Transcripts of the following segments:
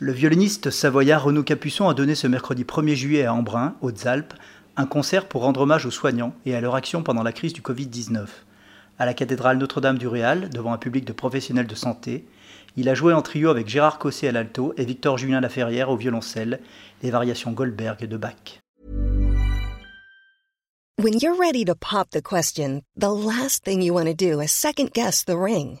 Le violoniste savoyard Renaud Capuçon a donné ce mercredi 1er juillet à Embrun, Hautes-Alpes, un concert pour rendre hommage aux soignants et à leur action pendant la crise du Covid-19. À la cathédrale Notre-Dame du Réal, devant un public de professionnels de santé, il a joué en trio avec Gérard Cossé à l'alto et Victor Julien Laferrière au violoncelle, les variations Goldberg de Bach. When you're ready to pop the question, the last thing you want to do is second guess the ring.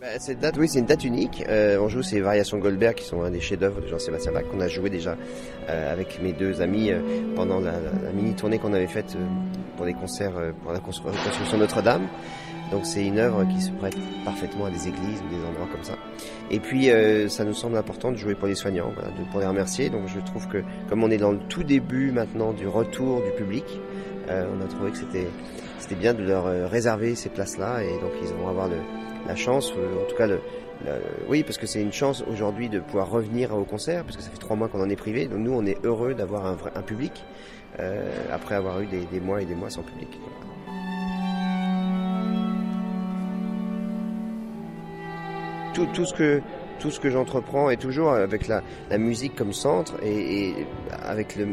Bah, cette date, oui, c'est une date unique. Euh, on joue ces variations Goldberg qui sont un des chefs-d'œuvre de Jean-Sébastien Bach qu'on a joué déjà euh, avec mes deux amis euh, pendant la, la- mini tournée qu'on avait faite euh, pour des concerts euh, pour la constru- reconstruction Notre-Dame. Donc c'est une œuvre qui se prête parfaitement à des églises ou des endroits comme ça. Et puis euh, ça nous semble important de jouer pour les soignants, voilà, de- pour les remercier. Donc je trouve que comme on est dans le tout début maintenant du retour du public, on a trouvé que c'était c'était bien de leur réserver ces places-là et donc ils vont avoir le, la chance, en tout cas le, oui parce que c'est une chance aujourd'hui de pouvoir revenir au concert parce que ça fait trois mois qu'on en est privé. Donc nous on est heureux d'avoir un, un public euh, après avoir eu des, des mois et des mois sans public. tout, tout ce que tout ce que j'entreprends est toujours avec la, musique comme centre et, avec le-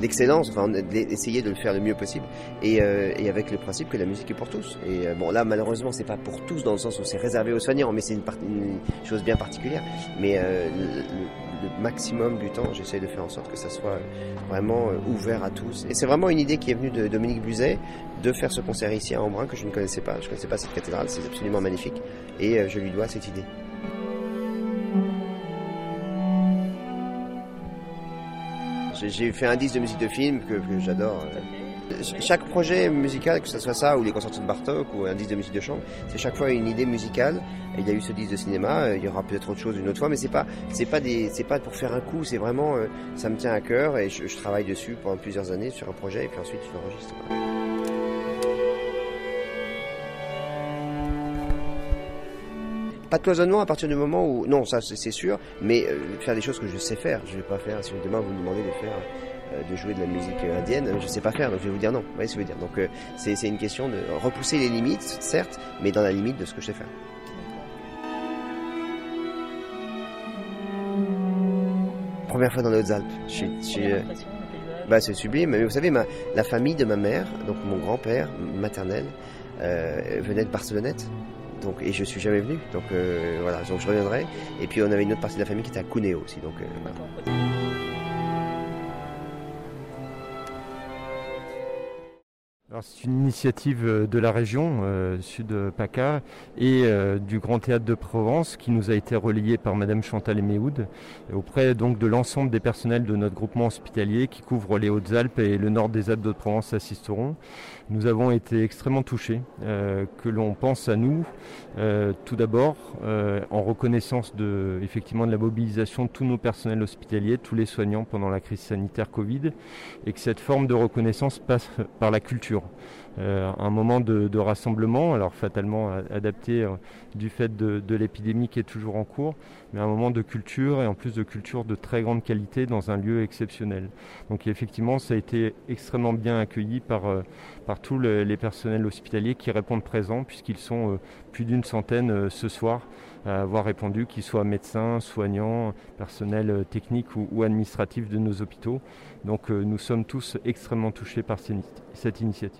l'excellence, enfin essayer de le faire le mieux possible et, euh, et avec le principe que la musique est pour tous. Et euh, bon là malheureusement c'est pas pour tous dans le sens où c'est réservé aux soignants, mais c'est une, chose bien particulière. Mais euh, le, le- le maximum du temps j'essaie de faire en sorte que ça soit vraiment ouvert à tous. Et c'est vraiment une idée qui est venue de Dominique Buzet de faire ce concert ici à Embrun que je ne connaissais pas. Je ne connaissais pas cette cathédrale, c'est absolument magnifique et je lui dois cette idée. J'ai- fait un disque de musique de film que, j'adore. Chaque projet musical, que ce soit ça ou les concertos de Bartok ou un disque de musique de chambre, c'est chaque fois une idée musicale. Il y a eu ce disque de cinéma, euh, il y aura peut-être autre chose une autre fois, mais c'est pas, c'est pas des, c'est pas pour faire un coup, c'est vraiment, euh, ça me tient à cœur et je, je travaille dessus pendant plusieurs années sur un projet et puis ensuite je l'enregistre. Pas de cloisonnement à partir du moment où non ça c'est sûr, mais euh, faire des choses que je sais faire. Je vais pas faire si demain vous me demandez de faire euh, de jouer de la musique euh, indienne, je sais pas faire donc je vais vous dire non. Vous voyez ce que je veux dire? Donc euh, c'est une question de repousser les limites certes, mais dans la limite de ce que je sais faire. Première fois dans les Hautes-Alpes. Bah, c'est sublime. Mais vous savez, ma, la famille de ma mère, donc mon grand-père maternel, venait de Barcelonnette. Donc, et je suis jamais venu. Donc euh, voilà, donc je reviendrai. Et puis on avait une autre partie de la famille qui était à Cuneo aussi. Donc euh. C'est une initiative euh, de la région euh, Sud-PACA et euh, du Grand Théâtre de Provence qui nous a été relayée par Madame Chantal Eméhoud auprès donc de l'ensemble des personnels de notre groupement hospitalier qui couvre les Hautes-Alpes et le nord des Alpes de Provence assisteront. Nous avons été extrêmement touchés euh, que l'on pense à nous euh, tout d'abord euh, en reconnaissance de effectivement de la mobilisation de tous nos personnels hospitaliers, tous les soignants pendant la crise sanitaire Covid et que cette forme de reconnaissance passe par la culture. Euh, un moment de, rassemblement, alors fatalement adapté euh, du fait de, l'épidémie qui est toujours en cours, mais un moment de culture et en plus de culture de très grande qualité dans un lieu exceptionnel. Donc effectivement, ça a été extrêmement bien accueilli par, euh, par tous le- les personnels hospitaliers qui répondent présents, puisqu'ils sont plus d'une centaine ce soir à avoir répondu, qu'ils soient médecins, soignants, personnel technique ou, ou administratif de nos hôpitaux. Donc nous sommes tous extrêmement touchés par cette initiative.